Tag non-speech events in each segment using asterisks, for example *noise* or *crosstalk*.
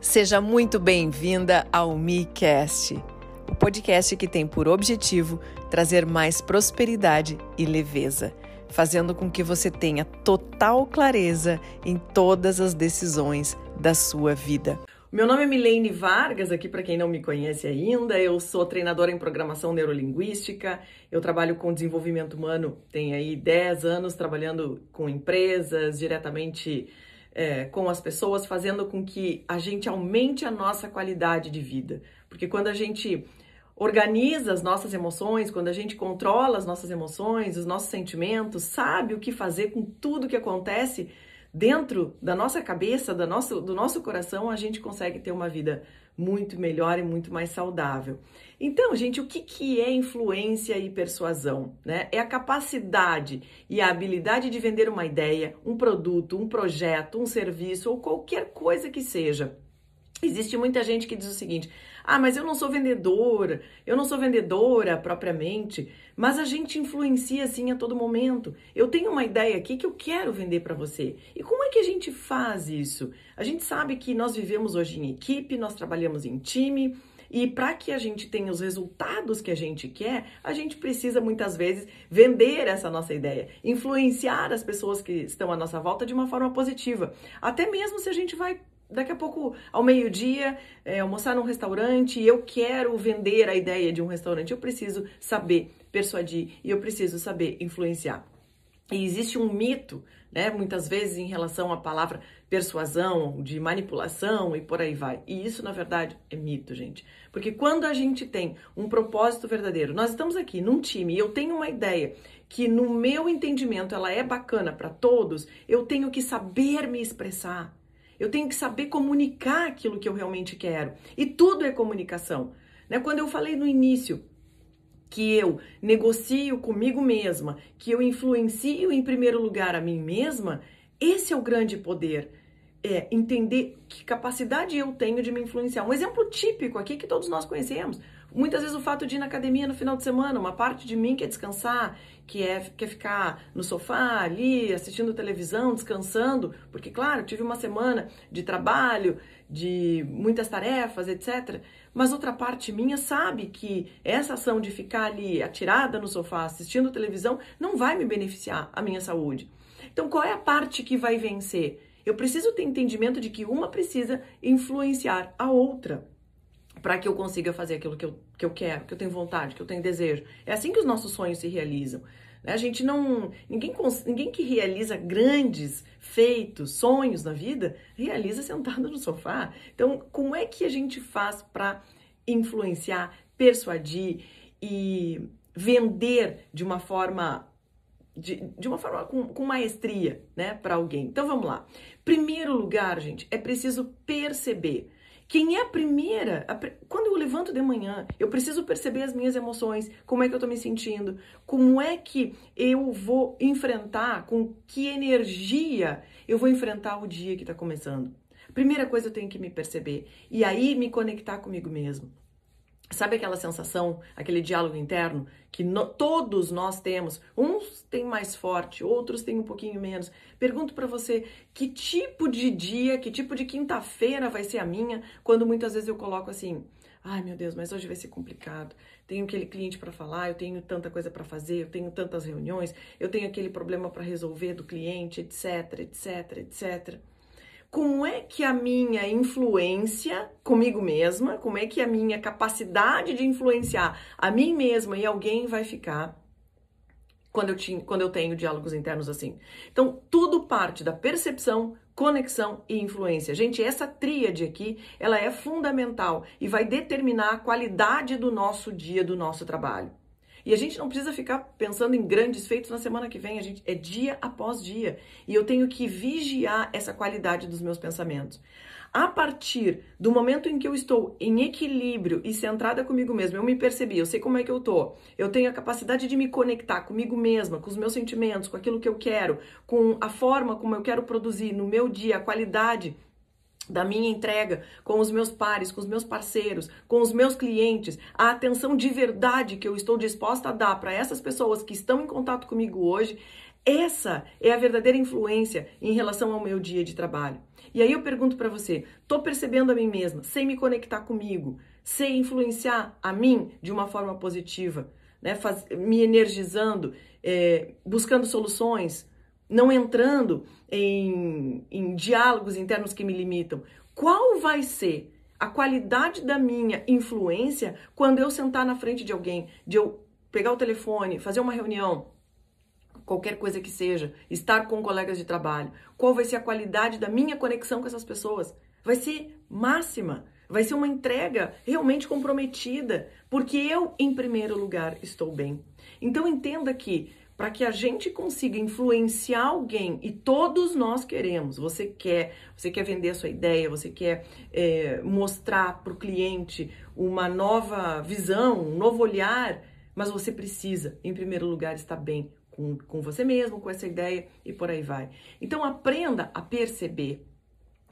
Seja muito bem-vinda ao MiCast, o podcast que tem por objetivo trazer mais prosperidade e leveza, fazendo com que você tenha total clareza em todas as decisões da sua vida. Meu nome é Milene Vargas, aqui para quem não me conhece ainda, eu sou treinadora em programação neurolinguística, eu trabalho com desenvolvimento humano, tenho aí 10 anos trabalhando com empresas, diretamente é, com as pessoas, fazendo com que a gente aumente a nossa qualidade de vida. Porque quando a gente organiza as nossas emoções, quando a gente controla as nossas emoções, os nossos sentimentos, sabe o que fazer com tudo que acontece dentro da nossa cabeça, do nosso, do nosso coração, a gente consegue ter uma vida muito melhor e muito mais saudável. Então, gente, o que, que é influência e persuasão? Né? É a capacidade e a habilidade de vender uma ideia, um produto, um projeto, um serviço ou qualquer coisa que seja. Existe muita gente que diz o seguinte: ah, mas eu não sou vendedora, eu não sou vendedora propriamente, mas a gente influencia assim a todo momento. Eu tenho uma ideia aqui que eu quero vender para você. E como é que a gente faz isso? A gente sabe que nós vivemos hoje em equipe, nós trabalhamos em time, e para que a gente tenha os resultados que a gente quer, a gente precisa muitas vezes vender essa nossa ideia, influenciar as pessoas que estão à nossa volta de uma forma positiva. Até mesmo se a gente vai daqui a pouco, ao meio-dia, é, almoçar num restaurante eu quero vender a ideia de um restaurante, eu preciso saber persuadir e eu preciso saber influenciar. E existe um mito, né, muitas vezes em relação à palavra persuasão, de manipulação e por aí vai. E isso, na verdade, é mito, gente. Porque quando a gente tem um propósito verdadeiro, nós estamos aqui num time e eu tenho uma ideia que no meu entendimento ela é bacana para todos, eu tenho que saber me expressar. Eu tenho que saber comunicar aquilo que eu realmente quero. E tudo é comunicação. Né? Quando eu falei no início que eu negocio comigo mesma, que eu influencio em primeiro lugar a mim mesma, esse é o grande poder. É entender que capacidade eu tenho de me influenciar. Um exemplo típico aqui que todos nós conhecemos. Muitas vezes o fato de ir na academia no final de semana, uma parte de mim quer descansar, que é, quer ficar no sofá ali, assistindo televisão, descansando, porque, claro, tive uma semana de trabalho, de muitas tarefas, etc. Mas outra parte minha sabe que essa ação de ficar ali atirada no sofá assistindo televisão não vai me beneficiar a minha saúde. Então, qual é a parte que vai vencer? Eu preciso ter entendimento de que uma precisa influenciar a outra para que eu consiga fazer aquilo que eu, que eu quero, que eu tenho vontade, que eu tenho desejo. É assim que os nossos sonhos se realizam. Né? A gente não. Ninguém, ninguém que realiza grandes feitos, sonhos na vida, realiza sentado no sofá. Então, como é que a gente faz para influenciar, persuadir e vender de uma forma de, de, uma forma com, com maestria, né, para alguém. Então vamos lá. Primeiro lugar, gente, é preciso perceber quem é a primeira? A, quando eu levanto de manhã, eu preciso perceber as minhas emoções, como é que eu tô me sentindo, como é que eu vou enfrentar, com que energia eu vou enfrentar o dia que tá começando. Primeira coisa eu tenho que me perceber e aí me conectar comigo mesmo. Sabe aquela sensação, aquele diálogo interno que no, todos nós temos? Uns têm mais forte, outros têm um pouquinho menos. Pergunto para você, que tipo de dia, que tipo de quinta-feira vai ser a minha, quando muitas vezes eu coloco assim: "Ai, meu Deus, mas hoje vai ser complicado. Tenho aquele cliente para falar, eu tenho tanta coisa para fazer, eu tenho tantas reuniões, eu tenho aquele problema para resolver do cliente, etc, etc, etc." como é que a minha influência comigo mesma, como é que a minha capacidade de influenciar a mim mesma e alguém vai ficar quando eu, tinha, quando eu tenho diálogos internos assim. Então, tudo parte da percepção, conexão e influência. Gente, essa tríade aqui, ela é fundamental e vai determinar a qualidade do nosso dia, do nosso trabalho. E a gente não precisa ficar pensando em grandes feitos na semana que vem, a gente é dia após dia. E eu tenho que vigiar essa qualidade dos meus pensamentos. A partir do momento em que eu estou em equilíbrio e centrada comigo mesma, eu me percebi, eu sei como é que eu tô, eu tenho a capacidade de me conectar comigo mesma, com os meus sentimentos, com aquilo que eu quero, com a forma como eu quero produzir no meu dia, a qualidade da minha entrega com os meus pares, com os meus parceiros, com os meus clientes, a atenção de verdade que eu estou disposta a dar para essas pessoas que estão em contato comigo hoje, Essa é a verdadeira influência em relação ao meu dia de trabalho. E aí eu pergunto para você: tô percebendo a mim mesma, sei me conectar comigo, sei influenciar a mim de uma forma positiva, né? Faz, me energizando, é, buscando soluções, não entrando em, em diálogos internos que me limitam. Qual vai ser a qualidade da minha influência quando eu sentar na frente de alguém, de eu pegar o telefone, fazer uma reunião, qualquer coisa que seja, estar com colegas de trabalho? Qual vai ser a qualidade da minha conexão com essas pessoas? Vai ser máxima. Vai ser uma entrega realmente comprometida, porque eu, em primeiro lugar, estou bem. Então entenda que para que a gente consiga influenciar alguém e todos nós queremos. Você quer, você quer vender a sua ideia, você quer é, mostrar para o cliente uma nova visão, um novo olhar, mas você precisa, em primeiro lugar, estar bem com, com você mesmo, com essa ideia e por aí vai. Então aprenda a perceber.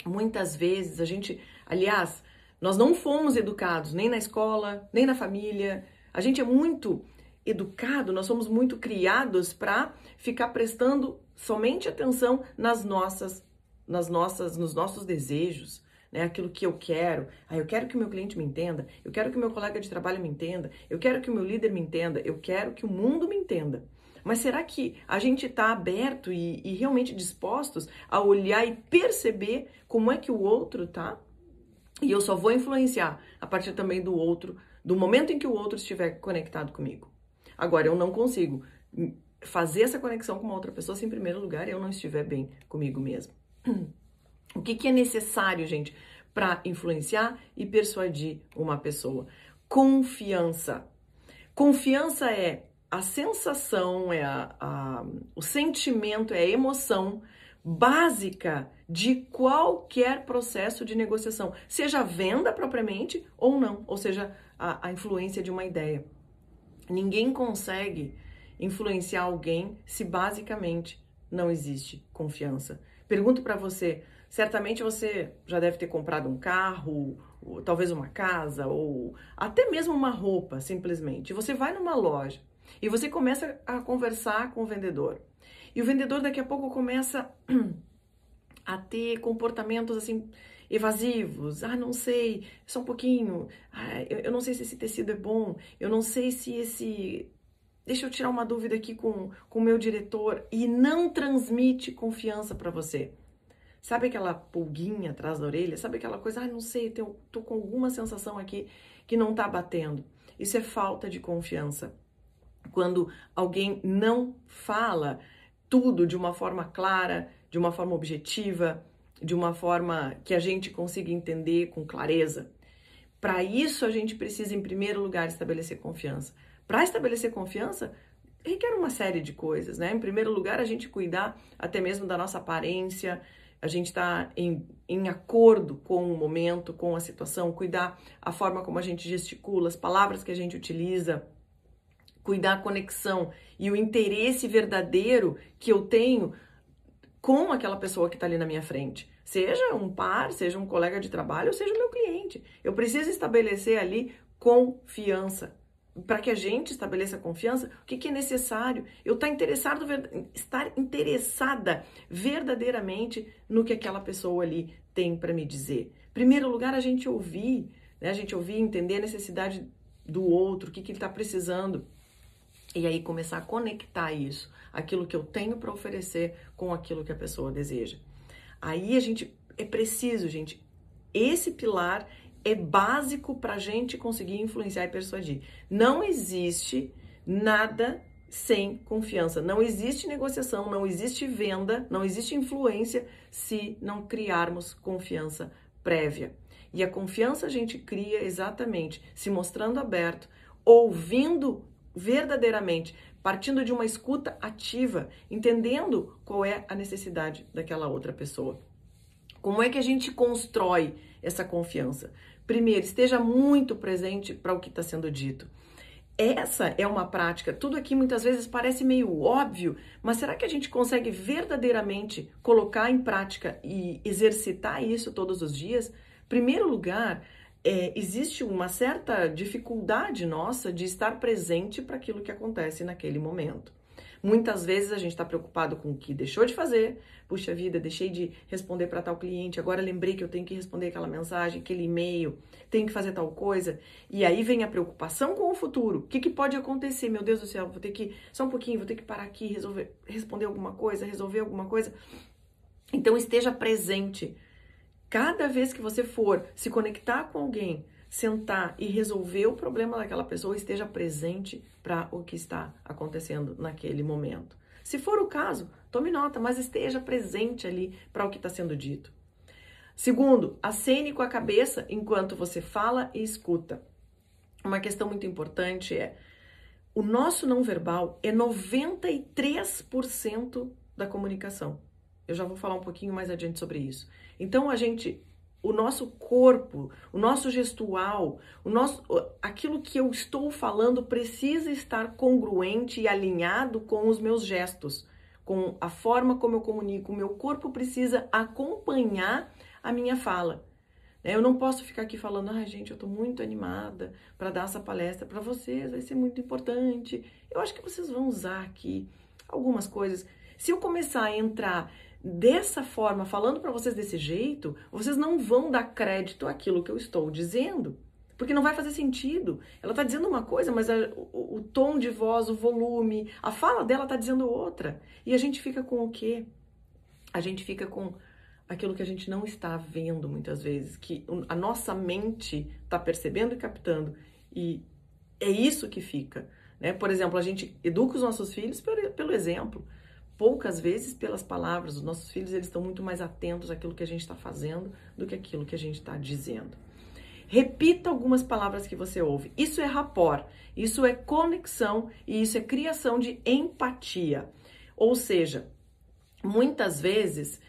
Muitas vezes a gente, aliás, nós não fomos educados nem na escola, nem na família. A gente é muito educado, nós somos muito criados para ficar prestando somente atenção nas nossas, nas nossas, nos nossos desejos, né? Aquilo que eu quero. Ah, eu quero que o meu cliente me entenda, eu quero que o meu colega de trabalho me entenda, eu quero que o meu líder me entenda, eu quero que o mundo me entenda. Mas será que a gente está aberto e, e realmente dispostos a olhar e perceber como é que o outro tá? E eu só vou influenciar a partir também do outro, do momento em que o outro estiver conectado comigo. Agora, eu não consigo fazer essa conexão com uma outra pessoa se, em primeiro lugar, eu não estiver bem comigo mesmo. O que, que é necessário, gente, para influenciar e persuadir uma pessoa? Confiança. Confiança é a sensação, é a, a, o sentimento, é a emoção básica de qualquer processo de negociação, seja venda propriamente ou não, ou seja, a, a influência de uma ideia. Ninguém consegue influenciar alguém se basicamente não existe confiança. Pergunto para você, certamente você já deve ter comprado um carro, ou, talvez uma casa, ou até mesmo uma roupa, simplesmente. Você vai numa loja e você começa a conversar com o vendedor. E o vendedor daqui a pouco começa *clears throat* a ter comportamentos assim evasivos. Ah, não sei, só um pouquinho. Ah, eu, eu não sei se esse tecido é bom. Eu não sei se esse. Deixa eu tirar uma dúvida aqui com o meu diretor. E não transmite confiança para você. Sabe aquela pulguinha atrás da orelha? Sabe aquela coisa, ah, não sei, tô, tô com alguma sensação aqui que não tá batendo. Isso é falta de confiança. Quando alguém não fala tudo de uma forma clara, de uma forma objetiva, de uma forma que a gente consiga entender com clareza. Para isso, a gente precisa, em primeiro lugar, estabelecer confiança. Para estabelecer confiança, requer uma série de coisas, né? Em primeiro lugar, a gente cuidar até mesmo da nossa aparência, a gente está em, em acordo com o momento, com a situação, cuidar a forma como a gente gesticula, as palavras que a gente utiliza, cuidar a conexão e o interesse verdadeiro que eu tenho com aquela pessoa que está ali na minha frente. Seja um par, seja um colega de trabalho, seja o meu cliente. Eu preciso estabelecer ali confiança. Para que a gente estabeleça confiança, o que, que é necessário? Eu estar tá interessado, estar interessada verdadeiramente no que aquela pessoa ali tem para me dizer. Primeiro lugar, a gente ouvir, né? a gente ouvir, entender a necessidade do outro, o que, que ele está precisando. E aí começar a conectar isso, aquilo que eu tenho para oferecer com aquilo que a pessoa deseja. Aí a gente é preciso, gente. Esse pilar é básico para a gente conseguir influenciar e persuadir. Não existe nada sem confiança. Não existe negociação, não existe venda, não existe influência se não criarmos confiança prévia. E a confiança a gente cria exatamente se mostrando aberto, ouvindo verdadeiramente, partindo de uma escuta ativa, entendendo qual é a necessidade daquela outra pessoa. Como é que a gente constrói essa confiança? Primeiro, esteja muito presente para o que está sendo dito. Essa é uma prática. Tudo aqui muitas vezes parece meio óbvio, mas será que a gente consegue verdadeiramente colocar em prática e exercitar isso todos os dias? Primeiro lugar, é, existe uma certa dificuldade nossa de estar presente para aquilo que acontece naquele momento. Muitas vezes a gente está preocupado com o que deixou de fazer. Puxa vida, deixei de responder para tal cliente, agora lembrei que eu tenho que responder aquela mensagem, aquele e-mail, tenho que fazer tal coisa. E aí vem a preocupação com o futuro. O que, que pode acontecer? Meu Deus do céu, vou ter que, só um pouquinho, vou ter que parar aqui, resolver, responder alguma coisa, resolver alguma coisa. Então esteja presente. Cada vez que você for se conectar com alguém, sentar e resolver o problema daquela pessoa, esteja presente para o que está acontecendo naquele momento. Se for o caso, tome nota, mas esteja presente ali para o que está sendo dito. Segundo, acene com a cabeça enquanto você fala e escuta. Uma questão muito importante é: o nosso não verbal é 93% da comunicação. Eu já vou falar um pouquinho mais adiante sobre isso. Então a gente o nosso corpo, o nosso gestual, o nosso, aquilo que eu estou falando precisa estar congruente e alinhado com os meus gestos, com a forma como eu comunico. O meu corpo precisa acompanhar a minha fala. Né? Eu não posso ficar aqui falando, ai ah, gente, eu estou muito animada para dar essa palestra para vocês, vai ser muito importante. Eu acho que vocês vão usar aqui algumas coisas. Se eu começar a entrar dessa forma, falando para vocês desse jeito, vocês não vão dar crédito àquilo que eu estou dizendo. Porque não vai fazer sentido. Ela está dizendo uma coisa, mas a, o, o, tom de voz, o volume, a fala dela está dizendo outra. E a gente fica com o quê? A gente fica com aquilo que a gente não está vendo muitas vezes, que a nossa mente está percebendo e captando. E é isso que fica. Né? Por exemplo, a gente educa os nossos filhos pelo, pelo exemplo poucas vezes pelas palavras. Os nossos filhos eles estão muito mais atentos àquilo que a gente está fazendo do que aquilo que a gente está dizendo. Repita algumas palavras que você ouve. Isso é rapport, isso é conexão e isso é criação de empatia. Ou seja, muitas vezes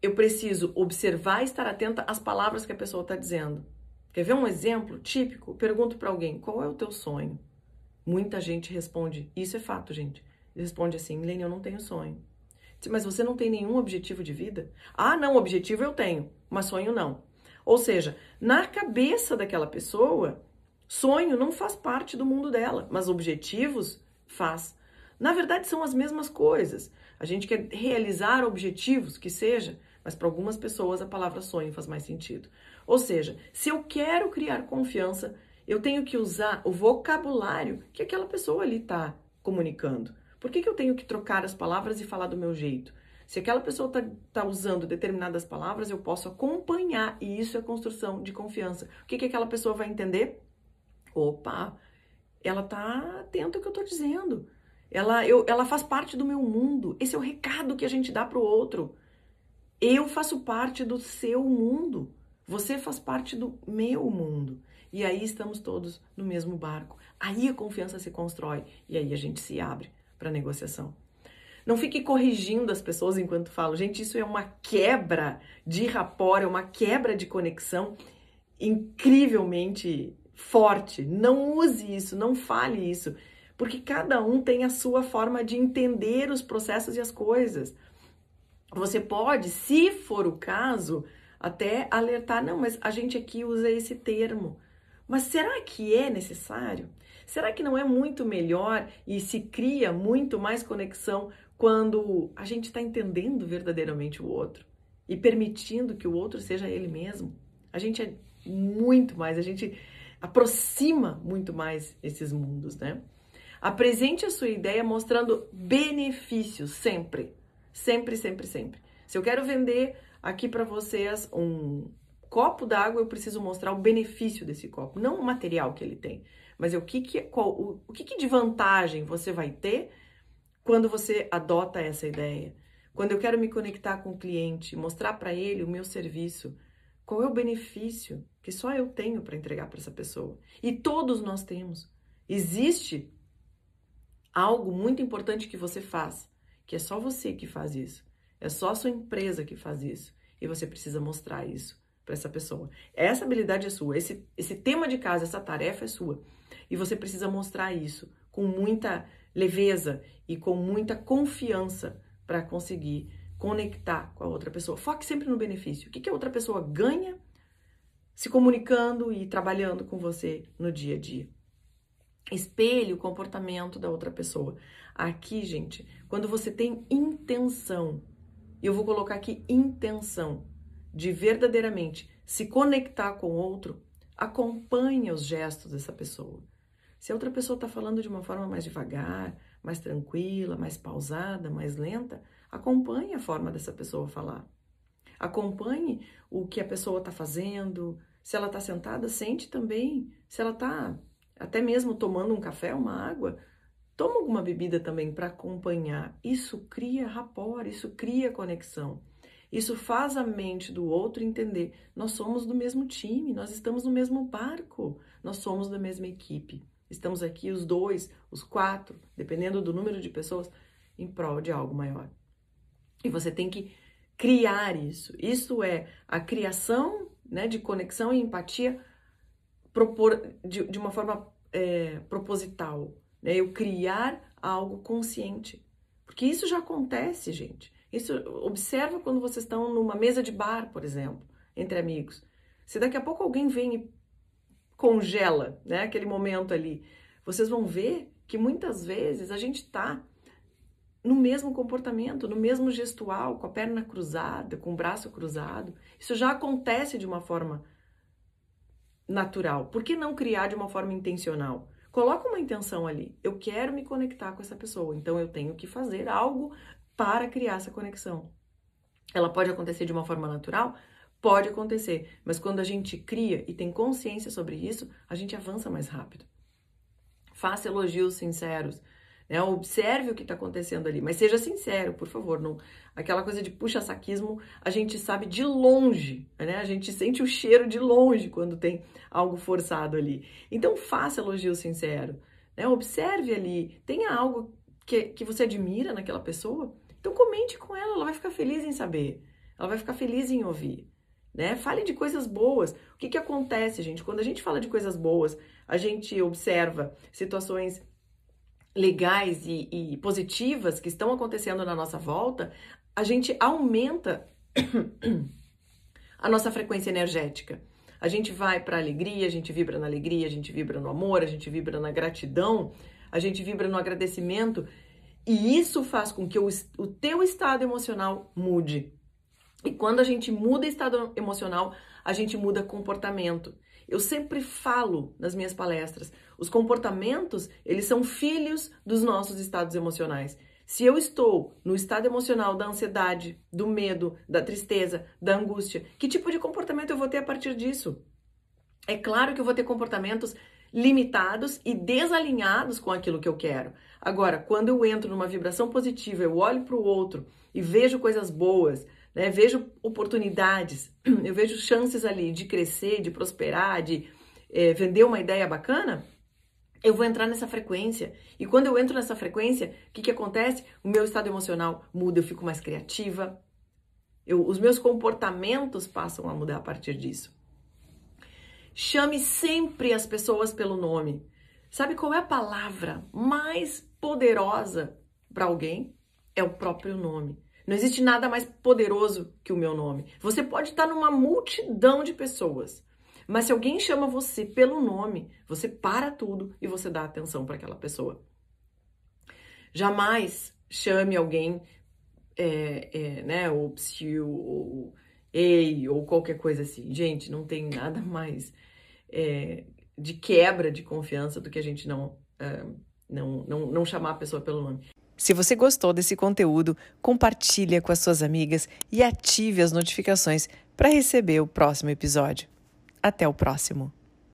eu preciso observar e estar atenta às palavras que a pessoa está dizendo. Quer ver um exemplo típico? Pergunto para alguém: qual é o teu sonho? Muita gente responde: isso é fato, gente. Responde assim: Lene, eu não tenho sonho. Mas você não tem nenhum objetivo de vida? Ah, não, objetivo eu tenho, mas sonho não. Ou seja, na cabeça daquela pessoa, sonho não faz parte do mundo dela, mas objetivos faz. Na verdade, são as mesmas coisas. A gente quer realizar objetivos, que seja, mas para algumas pessoas a palavra sonho faz mais sentido. Ou seja, se eu quero criar confiança, eu tenho que usar o vocabulário que aquela pessoa ali está comunicando. Por que, que eu tenho que trocar as palavras e falar do meu jeito? Se aquela pessoa está tá usando determinadas palavras, eu posso acompanhar e isso é construção de confiança. O que, que aquela pessoa vai entender? Opa, ela está atenta ao que eu estou dizendo. Ela, eu, ela faz parte do meu mundo. Esse é o recado que a gente dá para o outro. Eu faço parte do seu mundo. Você faz parte do meu mundo. E aí estamos todos no mesmo barco. Aí a confiança se constrói e aí a gente se abre para negociação. Não fique corrigindo as pessoas enquanto falo. Gente, isso é uma quebra de rapport, é uma quebra de conexão incrivelmente forte. Não use isso, não fale isso, porque cada um tem a sua forma de entender os processos e as coisas. Você pode, se for o caso, até alertar, não, mas a gente aqui usa esse termo. Mas será que é necessário? Será que não é muito melhor e se cria muito mais conexão quando a gente está entendendo verdadeiramente o outro e permitindo que o outro seja ele mesmo? A gente é muito mais, a gente aproxima muito mais esses mundos, né? Apresente a sua ideia mostrando benefícios sempre, sempre, sempre, sempre. Se eu quero vender aqui para vocês um copo d'água, eu preciso mostrar o benefício desse copo, não o material que ele tem. Mas é o que, que, qual, o, o que, que de vantagem você vai ter quando você adota essa ideia? Quando eu quero me conectar com o cliente, mostrar para ele o meu serviço, qual é o benefício que só eu tenho para entregar para essa pessoa? E todos nós temos. Existe algo muito importante que você faz, que é só você que faz isso. É só a sua empresa que faz isso. E você precisa mostrar isso para essa pessoa. Essa habilidade é sua, esse, esse tema de casa, essa tarefa é sua. E você precisa mostrar isso com muita leveza e com muita confiança para conseguir conectar com a outra pessoa. Foque sempre no benefício. O que, que a outra pessoa ganha se comunicando e trabalhando com você no dia a dia. espelhe o comportamento da outra pessoa. Aqui, gente, quando você tem intenção, eu vou colocar aqui intenção de verdadeiramente se conectar com o outro, acompanhe os gestos dessa pessoa. Se a outra pessoa está falando de uma forma mais devagar, mais tranquila, mais pausada, mais lenta, acompanhe a forma dessa pessoa falar. Acompanhe o que a pessoa está fazendo. Se ela está sentada, sente também. Se ela está até mesmo tomando um café, uma água, toma alguma bebida também para acompanhar. Isso cria rapport, isso cria conexão. Isso faz a mente do outro entender: nós somos do mesmo time, nós estamos no mesmo barco, nós somos da mesma equipe. Estamos aqui os dois, os quatro, dependendo do número de pessoas, em prol de algo maior. E você tem que criar isso. Isso é a criação né, de conexão e empatia propor, de, de uma forma é, proposital. Né? Eu criar algo consciente. Porque isso já acontece, gente. Isso observa quando vocês estão numa mesa de bar, por exemplo, entre amigos. Se daqui a pouco alguém vem e congela, né, aquele momento ali, vocês vão ver que muitas vezes a gente está no mesmo comportamento, no mesmo gestual, com a perna cruzada, com o braço cruzado. Isso já acontece de uma forma natural. Por que não criar de uma forma intencional? Coloca uma intenção ali. Eu quero me conectar com essa pessoa, então eu tenho que fazer algo para criar essa conexão. Ela pode acontecer de uma forma natural? Pode acontecer, mas quando a gente cria e tem consciência sobre isso, a gente avança mais rápido. Faça elogios sinceros, né? Observe o que está acontecendo ali, mas seja sincero, por favor. Não, aquela coisa de puxa-saquismo, a gente sabe de longe, né? A gente sente o cheiro de longe quando tem algo forçado ali. Então, faça elogio sincero, né? Observe ali, tenha algo que, que você admira naquela pessoa, então comente com ela, ela vai ficar feliz em saber, ela vai ficar feliz em ouvir. Né? Fale de coisas boas. O que, que acontece, gente? Quando a gente fala de coisas boas, a gente observa situações legais e, e positivas que estão acontecendo na nossa volta, a gente aumenta *coughs* a nossa frequência energética. A gente vai para alegria, a gente vibra na alegria, a gente vibra no amor, a gente vibra na gratidão, a gente vibra no agradecimento e isso faz com que o, o teu estado emocional mude. E quando a gente muda estado emocional, a gente muda comportamento. Eu sempre falo nas minhas palestras, os comportamentos, eles são filhos dos nossos estados emocionais. Se eu estou no estado emocional da ansiedade, do medo, da tristeza, da angústia, que tipo de comportamento eu vou ter a partir disso? É claro que eu vou ter comportamentos limitados e desalinhados com aquilo que eu quero. Agora, quando eu entro numa vibração positiva, eu olho para o outro e vejo coisas boas, né? vejo oportunidades, *clears throat* eu vejo chances ali de crescer, de prosperar, de é, vender uma ideia bacana, eu vou entrar nessa frequência. E quando eu entro nessa frequência, o que, que acontece? O meu estado emocional muda, eu fico mais criativa, eu, os meus comportamentos passam a mudar a partir disso. Chame sempre as pessoas pelo nome. Sabe qual é a palavra mais poderosa para alguém? É o próprio nome. Não existe nada mais poderoso que o meu nome. Você pode estar numa multidão de pessoas, mas se alguém chama você pelo nome, você para tudo e você dá atenção para aquela pessoa. Jamais chame alguém, é, é, né, ou psiu, ou ei, ou qualquer coisa assim. Gente, não tem nada mais é, de quebra de confiança do que a gente não, é, não, não, não chamar a pessoa pelo nome. Se você gostou desse conteúdo, compartilhe com as suas amigas e ative as notificações para receber o próximo episódio. Até o próximo!